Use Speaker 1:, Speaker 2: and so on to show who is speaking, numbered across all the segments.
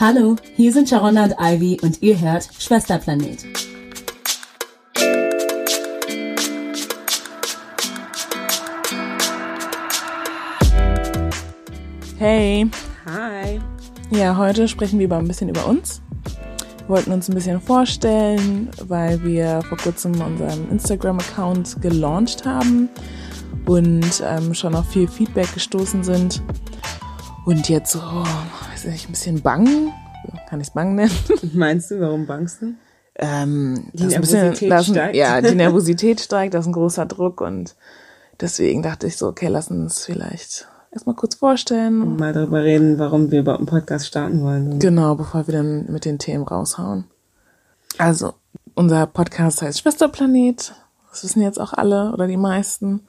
Speaker 1: Hallo, hier sind Sharonda und Ivy und ihr hört Schwesterplanet.
Speaker 2: Hey.
Speaker 3: Hi.
Speaker 2: Ja, heute sprechen wir über ein bisschen über uns. Wir wollten uns ein bisschen vorstellen, weil wir vor kurzem unseren Instagram-Account gelauncht haben und ähm, schon auf viel Feedback gestoßen sind. Und jetzt so, weiß nicht, ein bisschen bang, kann ich es bang nennen?
Speaker 3: Meinst du, warum bangst du?
Speaker 2: Ähm,
Speaker 3: Die
Speaker 2: bisschen-
Speaker 3: Nervosität
Speaker 2: ist ein-
Speaker 3: steigt.
Speaker 2: Ja, die Nervosität steigt, das ist ein großer Druck und deswegen dachte ich so, okay, lass uns vielleicht erstmal kurz vorstellen.
Speaker 3: Mal darüber reden, warum wir überhaupt einen Podcast starten wollen.
Speaker 2: Genau, bevor wir dann mit den Themen raushauen. Also, unser Podcast heißt Schwesterplanet. Das wissen jetzt auch alle oder die meisten.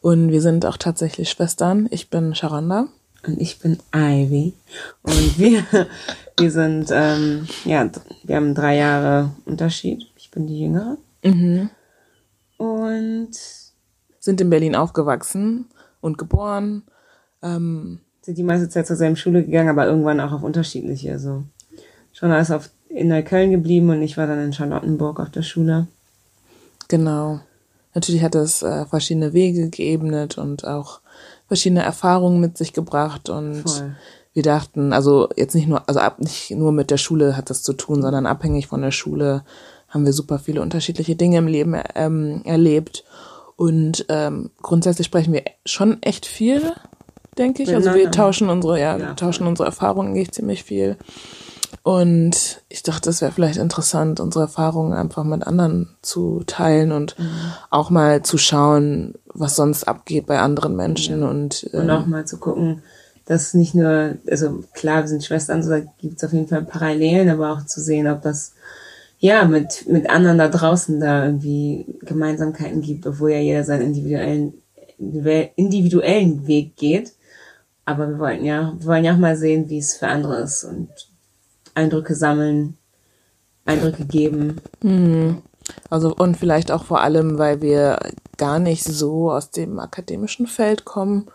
Speaker 2: Und wir sind auch tatsächlich Schwestern. Ich bin Sharonda.
Speaker 3: Und ich bin Ivy. Und wir, wir sind, ähm, ja, wir haben drei Jahre Unterschied. Ich bin die Jüngere. Und
Speaker 2: Sind in Berlin aufgewachsen und geboren. Ähm,
Speaker 3: sind die meiste Zeit zur selben Schule gegangen, aber irgendwann auch auf unterschiedliche. Also schon ist auf in Neukölln geblieben und ich war dann in Charlottenburg auf der Schule.
Speaker 2: genau. Natürlich hat es äh, verschiedene Wege geebnet und auch verschiedene Erfahrungen mit sich gebracht und
Speaker 3: Voll.
Speaker 2: wir dachten, also jetzt nicht nur, also ab, nicht nur mit der Schule hat das zu tun, sondern abhängig von der Schule haben wir super viele unterschiedliche Dinge im Leben ähm, erlebt. Und ähm, grundsätzlich sprechen wir schon echt viel, denke ich. Also wir tauschen unsere, ja,
Speaker 3: Ja,
Speaker 2: tauschen unsere Erfahrungen eigentlich ziemlich viel. Und ich dachte, es wäre vielleicht interessant, unsere Erfahrungen einfach mit anderen zu teilen und auch mal zu schauen, was sonst abgeht bei anderen Menschen. Und,
Speaker 3: Und
Speaker 2: ähm,
Speaker 3: auch mal zu gucken, dass nicht nur, also klar, wir sind Schwestern, so da gibt es auf jeden Fall Parallelen, aber auch zu sehen, ob das ja mit, mit anderen da draußen da irgendwie Gemeinsamkeiten gibt, obwohl ja jeder seinen individuellen, individuellen Weg geht. Aber wir wollten ja, wir wollen ja auch mal sehen, wie es für andere ist und Eindrücke sammeln, Eindrücke geben.
Speaker 2: Also und vielleicht auch vor allem, weil wir gar nicht so aus dem akademischen Feld kommen,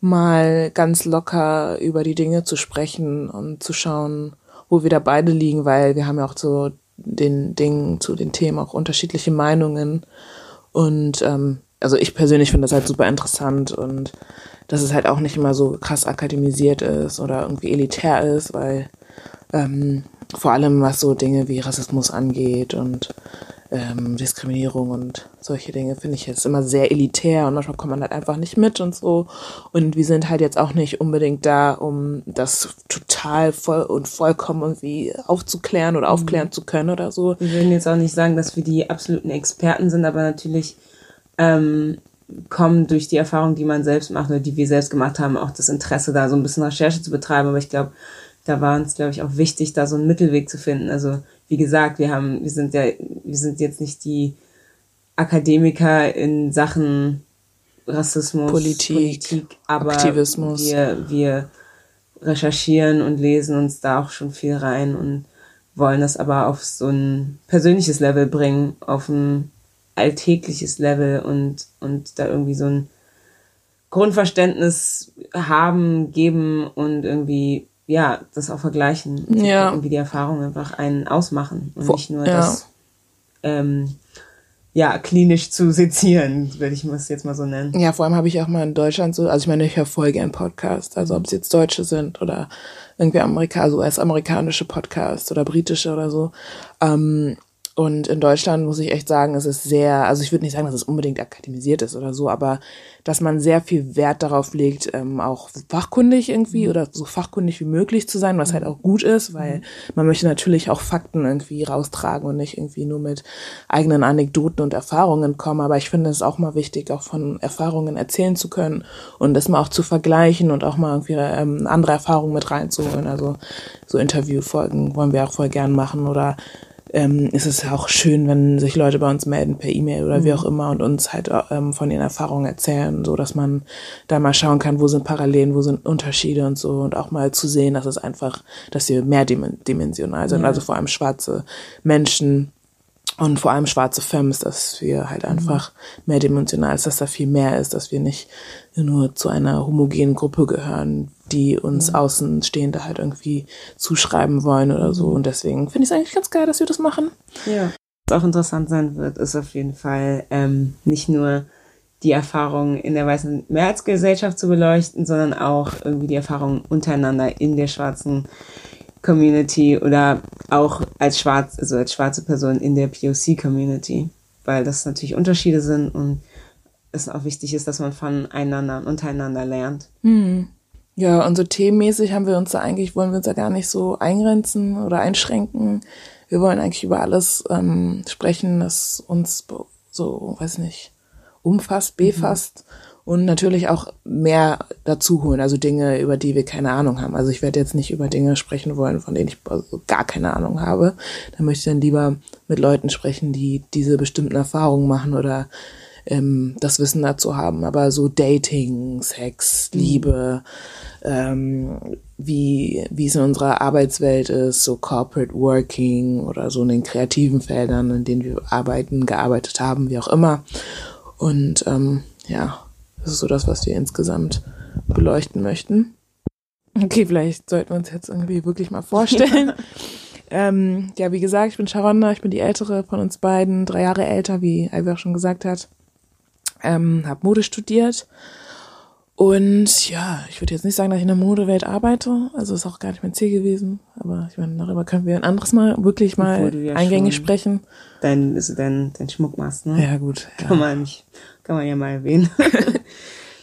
Speaker 2: mal ganz locker über die Dinge zu sprechen und zu schauen, wo wir da beide liegen, weil wir haben ja auch zu den Dingen, zu den Themen auch unterschiedliche Meinungen. Und ähm, also ich persönlich finde das halt super interessant und dass es halt auch nicht immer so krass akademisiert ist oder irgendwie elitär ist, weil ähm, vor allem was so Dinge wie Rassismus angeht und ähm, Diskriminierung und solche Dinge finde ich jetzt immer sehr elitär und manchmal kommt man halt einfach nicht mit und so. Und wir sind halt jetzt auch nicht unbedingt da, um das total voll und vollkommen irgendwie aufzuklären oder aufklären zu können oder so.
Speaker 3: Wir würden jetzt auch nicht sagen, dass wir die absoluten Experten sind, aber natürlich ähm, kommen durch die Erfahrung, die man selbst macht oder die wir selbst gemacht haben, auch das Interesse, da so ein bisschen Recherche zu betreiben. Aber ich glaube, da war uns, glaube ich, auch wichtig, da so einen Mittelweg zu finden. Also wie gesagt, wir haben, wir sind ja, wir sind jetzt nicht die Akademiker in Sachen Rassismus,
Speaker 2: Politik,
Speaker 3: aber
Speaker 2: Aktivismus.
Speaker 3: wir, wir recherchieren und lesen uns da auch schon viel rein und wollen das aber auf so ein persönliches Level bringen, auf ein alltägliches Level und, und da irgendwie so ein Grundverständnis haben, geben und irgendwie, ja, das auch vergleichen. Und
Speaker 2: Ja.
Speaker 3: Irgendwie die Erfahrung einfach einen ausmachen und nicht nur
Speaker 2: ja.
Speaker 3: das, ähm, ja, klinisch zu sezieren, würde ich es jetzt mal so nennen.
Speaker 2: Ja, vor allem habe ich auch mal in Deutschland so, also ich meine, ich höre voll gern Podcasts, also ob es jetzt Deutsche sind oder irgendwie Amerika, also US-amerikanische Podcasts oder britische oder so. Ähm, und in Deutschland muss ich echt sagen, es ist sehr, also ich würde nicht sagen, dass es unbedingt akademisiert ist oder so, aber dass man sehr viel Wert darauf legt, ähm, auch fachkundig irgendwie oder so fachkundig wie möglich zu sein, was halt auch gut ist, weil man möchte natürlich auch Fakten irgendwie raustragen und nicht irgendwie nur mit eigenen Anekdoten und Erfahrungen kommen. Aber ich finde es auch mal wichtig, auch von Erfahrungen erzählen zu können und das mal auch zu vergleichen und auch mal irgendwie ähm, andere Erfahrungen mit reinzuholen. Also so Interviewfolgen wollen wir auch voll gern machen oder ähm, ist es auch schön, wenn sich Leute bei uns melden per E-Mail oder wie auch immer und uns halt ähm, von ihren Erfahrungen erzählen, so dass man da mal schauen kann, wo sind Parallelen, wo sind Unterschiede und so und auch mal zu sehen, dass es einfach, dass wir mehrdimensional sind, also vor allem schwarze Menschen und vor allem schwarze Femmes, dass wir halt einfach mehrdimensional ist, dass da viel mehr ist, dass wir nicht nur zu einer homogenen Gruppe gehören, die uns Außenstehende halt irgendwie zuschreiben wollen oder so. Und deswegen finde ich es eigentlich ganz geil, dass wir das machen.
Speaker 3: Ja. Was auch interessant sein wird, ist auf jeden Fall ähm, nicht nur die Erfahrungen in der weißen Mehrheitsgesellschaft zu beleuchten, sondern auch irgendwie die Erfahrungen untereinander in der schwarzen Community oder auch als schwarz, also als schwarze Person in der POC-Community, weil das natürlich Unterschiede sind und es auch wichtig ist, dass man voneinander und untereinander lernt.
Speaker 2: Ja, und so themenmäßig haben wir uns da eigentlich, wollen wir uns da gar nicht so eingrenzen oder einschränken. Wir wollen eigentlich über alles ähm, sprechen, das uns so, weiß nicht, umfasst, befasst und natürlich auch mehr dazu holen, also Dinge, über die wir keine Ahnung haben. Also ich werde jetzt nicht über Dinge sprechen wollen, von denen ich also gar keine Ahnung habe. Da möchte ich dann lieber mit Leuten sprechen, die diese bestimmten Erfahrungen machen oder ähm, das Wissen dazu haben. Aber so Dating, Sex, Liebe, ähm, wie, wie es in unserer Arbeitswelt ist, so Corporate Working oder so in den kreativen Feldern, in denen wir arbeiten, gearbeitet haben, wie auch immer. Und ähm, ja, das ist so das, was wir insgesamt beleuchten möchten. Okay, vielleicht sollten wir uns jetzt irgendwie wirklich mal vorstellen. ähm, ja, wie gesagt, ich bin Sharonda, ich bin die ältere von uns beiden, drei Jahre älter, wie Ivy auch schon gesagt hat. Ähm, habe Mode studiert und ja, ich würde jetzt nicht sagen, dass ich in der Modewelt arbeite. Also ist auch gar nicht mein Ziel gewesen. Aber ich meine, darüber können wir ein anderes Mal wirklich mal
Speaker 3: ja
Speaker 2: eingängig sprechen.
Speaker 3: Dein, also dein, dein Schmuck machst, ne?
Speaker 2: Ja, gut. Ja.
Speaker 3: Kann man nicht, kann man ja mal erwähnen.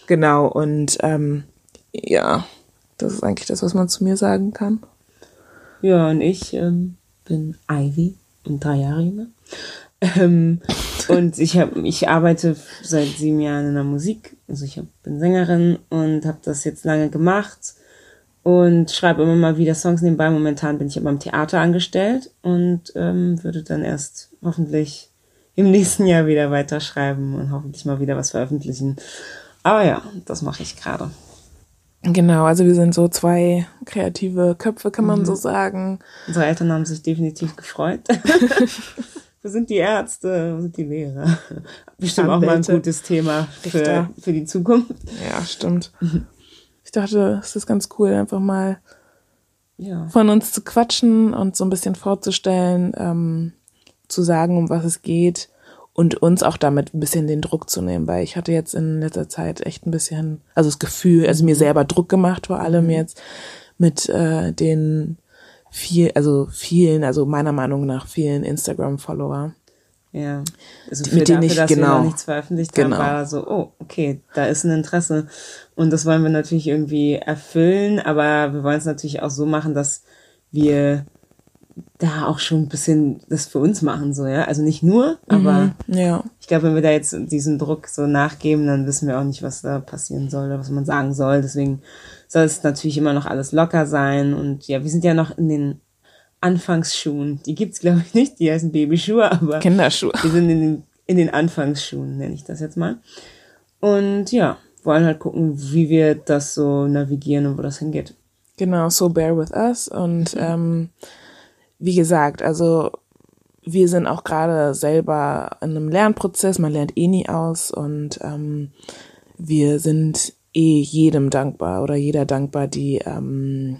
Speaker 2: Genau, und ähm, ja, das ist eigentlich das, was man zu mir sagen kann.
Speaker 3: Ja, und ich ähm, bin Ivy und drei Jahre jünger. Ähm, und ich habe, ich arbeite seit sieben Jahren in der Musik. Also ich hab, bin Sängerin und habe das jetzt lange gemacht und schreibe immer mal wieder Songs nebenbei. Momentan bin ich aber im Theater angestellt und ähm, würde dann erst hoffentlich im nächsten Jahr wieder weiterschreiben und hoffentlich mal wieder was veröffentlichen. Aber ja, das mache ich gerade.
Speaker 2: Genau, also wir sind so zwei kreative Köpfe, kann man so sagen.
Speaker 3: Unsere Eltern haben sich definitiv gefreut. wir sind die Ärzte, wir sind die Lehrer. Bestimmt auch mal ein gutes Thema für,
Speaker 2: Richter.
Speaker 3: für die Zukunft.
Speaker 2: Ja, stimmt. Ich dachte, es ist ganz cool, einfach mal
Speaker 3: Ja.
Speaker 2: von uns zu quatschen und so ein bisschen vorzustellen, ähm, zu sagen, um was es geht und uns auch damit ein bisschen den Druck zu nehmen, weil ich hatte jetzt in letzter Zeit echt ein bisschen, also das Gefühl, also mir selber Druck gemacht, vor allem jetzt mit äh, den viel, also vielen, also meiner Meinung nach vielen Instagram-Follower.
Speaker 3: Ja. Also für
Speaker 2: mit denen
Speaker 3: dafür,
Speaker 2: ich-
Speaker 3: dass wir
Speaker 2: genau.
Speaker 3: noch nichts veröffentlicht
Speaker 2: Genau.
Speaker 3: haben, war so, oh, okay, da ist ein Interesse. Und das wollen wir natürlich irgendwie erfüllen, aber wir wollen es natürlich auch so machen, dass wir da auch schon ein bisschen das für uns machen, so, ja. Also nicht nur, aber
Speaker 2: Ja.
Speaker 3: ich glaube, wenn wir da jetzt diesem Druck so nachgeben, dann wissen wir auch nicht, was da passieren soll oder was man sagen soll. Deswegen soll es natürlich immer noch alles locker sein. Und ja, wir sind ja noch in den Anfangsschuhen. Die gibt's glaube ich, nicht. Die heißen Babyschuhe, aber
Speaker 2: Kinderschuhe.
Speaker 3: wir sind in den, in den Anfangsschuhen, nenne ich das jetzt mal. Und ja, wollen halt gucken, wie wir das so navigieren und wo das hingeht.
Speaker 2: Genau, so bear with us. Und ähm, wie gesagt, also wir sind auch gerade selber in einem Lernprozess, man lernt eh nie aus und ähm, wir sind eh jedem dankbar oder jeder dankbar, die ähm,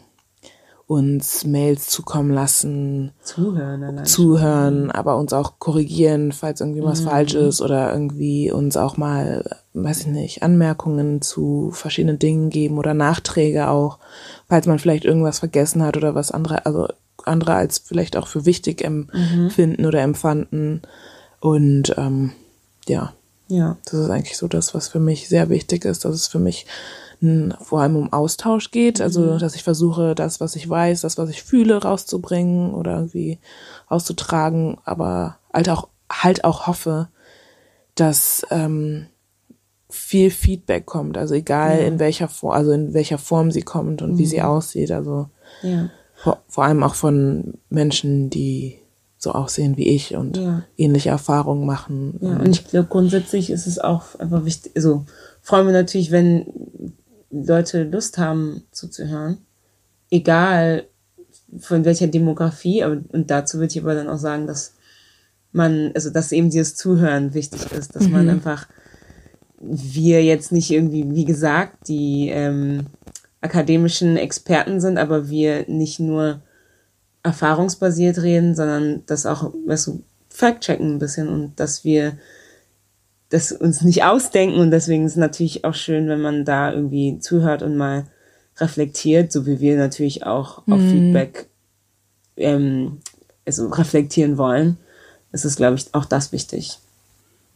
Speaker 2: uns Mails zukommen lassen,
Speaker 3: Zuhören allein.
Speaker 2: zuhören, aber uns auch korrigieren, falls irgendwie was falsch ist oder irgendwie uns auch mal, weiß ich nicht, Anmerkungen zu verschiedenen Dingen geben oder Nachträge auch, falls man vielleicht irgendwas vergessen hat oder was andere, also andere als vielleicht auch für wichtig empfinden oder empfanden. Und ähm, ja,
Speaker 3: Ja.
Speaker 2: das ist eigentlich so das, was für mich sehr wichtig ist, dass es für mich vor allem um Austausch geht, also dass ich versuche, das, was ich weiß, das, was ich fühle, rauszubringen oder irgendwie auszutragen, aber halt auch halt auch hoffe, dass ähm, viel Feedback kommt, also egal in welcher Form, also in welcher Form sie kommt und wie sie aussieht, also
Speaker 3: Ja.
Speaker 2: vor, vor allem auch von Menschen, die so aussehen wie ich und
Speaker 3: Ja.
Speaker 2: ähnliche Erfahrungen machen.
Speaker 3: Ja, und ich glaube, grundsätzlich ist es auch einfach wichtig, also freuen wir natürlich, wenn Leute Lust haben zuzuhören, egal von welcher Demografie, und dazu würde ich aber dann auch sagen, dass man, also dass eben dieses Zuhören wichtig ist, dass man einfach wir jetzt nicht irgendwie, wie gesagt, die ähm, akademischen Experten sind, aber wir nicht nur erfahrungsbasiert reden, sondern das auch, weißt du, fact-checken ein bisschen und dass wir das uns nicht ausdenken und deswegen ist es natürlich auch schön, wenn man da irgendwie zuhört und mal reflektiert, so wie wir natürlich auch auf Feedback ähm, also reflektieren wollen. ist Es glaube ich, auch das wichtig.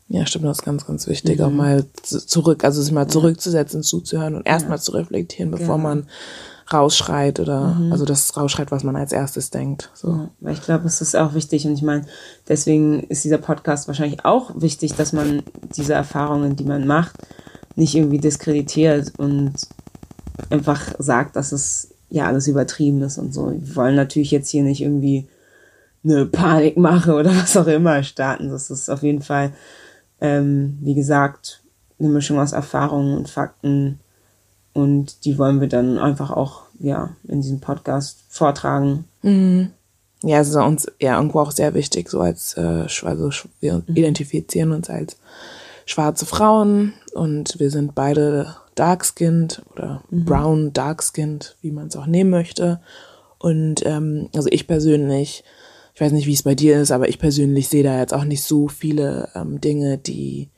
Speaker 2: Ja, stimmt, das ist ganz, ganz wichtig, auch mal zu- zurück, also sich mal zurückzusetzen, zuzuhören und erstmal zu reflektieren, bevor
Speaker 3: Genau.
Speaker 2: man rausschreit oder, also das rausschreit, was man als erstes denkt. So.
Speaker 3: Ja, weil ich glaube, es ist auch wichtig und ich meine, deswegen ist dieser Podcast wahrscheinlich auch wichtig, dass man diese Erfahrungen, die man macht, nicht irgendwie diskreditiert und einfach sagt, dass es ja alles übertrieben ist und so. Wir wollen natürlich jetzt hier nicht irgendwie eine Panikmache oder was auch immer starten. Das ist auf jeden Fall, ähm, wie gesagt, eine Mischung aus Erfahrungen und Fakten und die wollen wir dann einfach auch ja in diesem Podcast vortragen.
Speaker 2: Ja, es ist uns ja irgendwo auch sehr wichtig, so als, äh, also wir identifizieren uns als schwarze Frauen und wir sind beide dark-skinned oder brown dark-skinned, wie man es auch nehmen möchte. Und ähm, also ich persönlich, ich weiß nicht, wie es bei dir ist, aber ich persönlich sehe da jetzt auch nicht so viele ähm, Dinge, die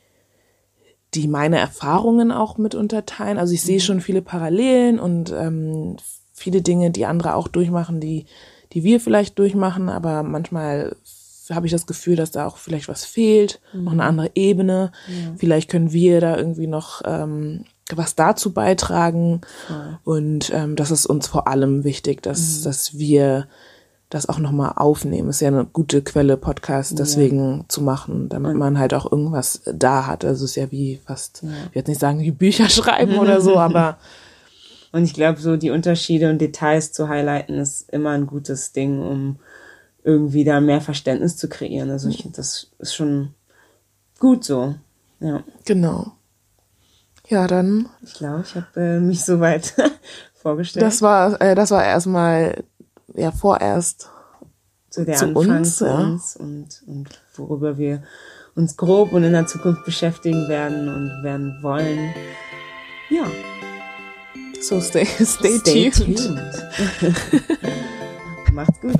Speaker 2: die meine Erfahrungen auch mit unterteilen. Also ich sehe schon viele Parallelen und ähm, viele Dinge, die andere auch durchmachen, die, die wir vielleicht durchmachen, aber manchmal habe ich das Gefühl, dass da auch vielleicht was fehlt, noch eine andere Ebene. Vielleicht können wir da irgendwie noch ähm, was dazu beitragen. Und ähm, das ist uns vor allem wichtig, dass, dass wir das auch nochmal aufnehmen. Ist ja eine gute Quelle, Podcast deswegen zu machen, damit man halt auch irgendwas da hat. Also es ist ja wie fast, ich will jetzt nicht sagen, wie Bücher schreiben oder so, aber
Speaker 3: Und ich glaube, so die Unterschiede und Details zu highlighten ist immer ein gutes Ding, um irgendwie da mehr Verständnis zu kreieren. Also ich finde, das ist schon gut so. Ja,
Speaker 2: genau. Ja, dann,
Speaker 3: ich glaube, ich habe äh, mich soweit vorgestellt.
Speaker 2: das war, äh, das war erstmal, ja, vorerst
Speaker 3: so der
Speaker 2: zu
Speaker 3: Anfang
Speaker 2: uns,
Speaker 3: zu
Speaker 2: ja.
Speaker 3: uns und, und worüber wir uns grob und in der Zukunft beschäftigen werden und werden wollen. Ja,
Speaker 2: so stay, stay, tuned.
Speaker 3: tuned. Macht's gut.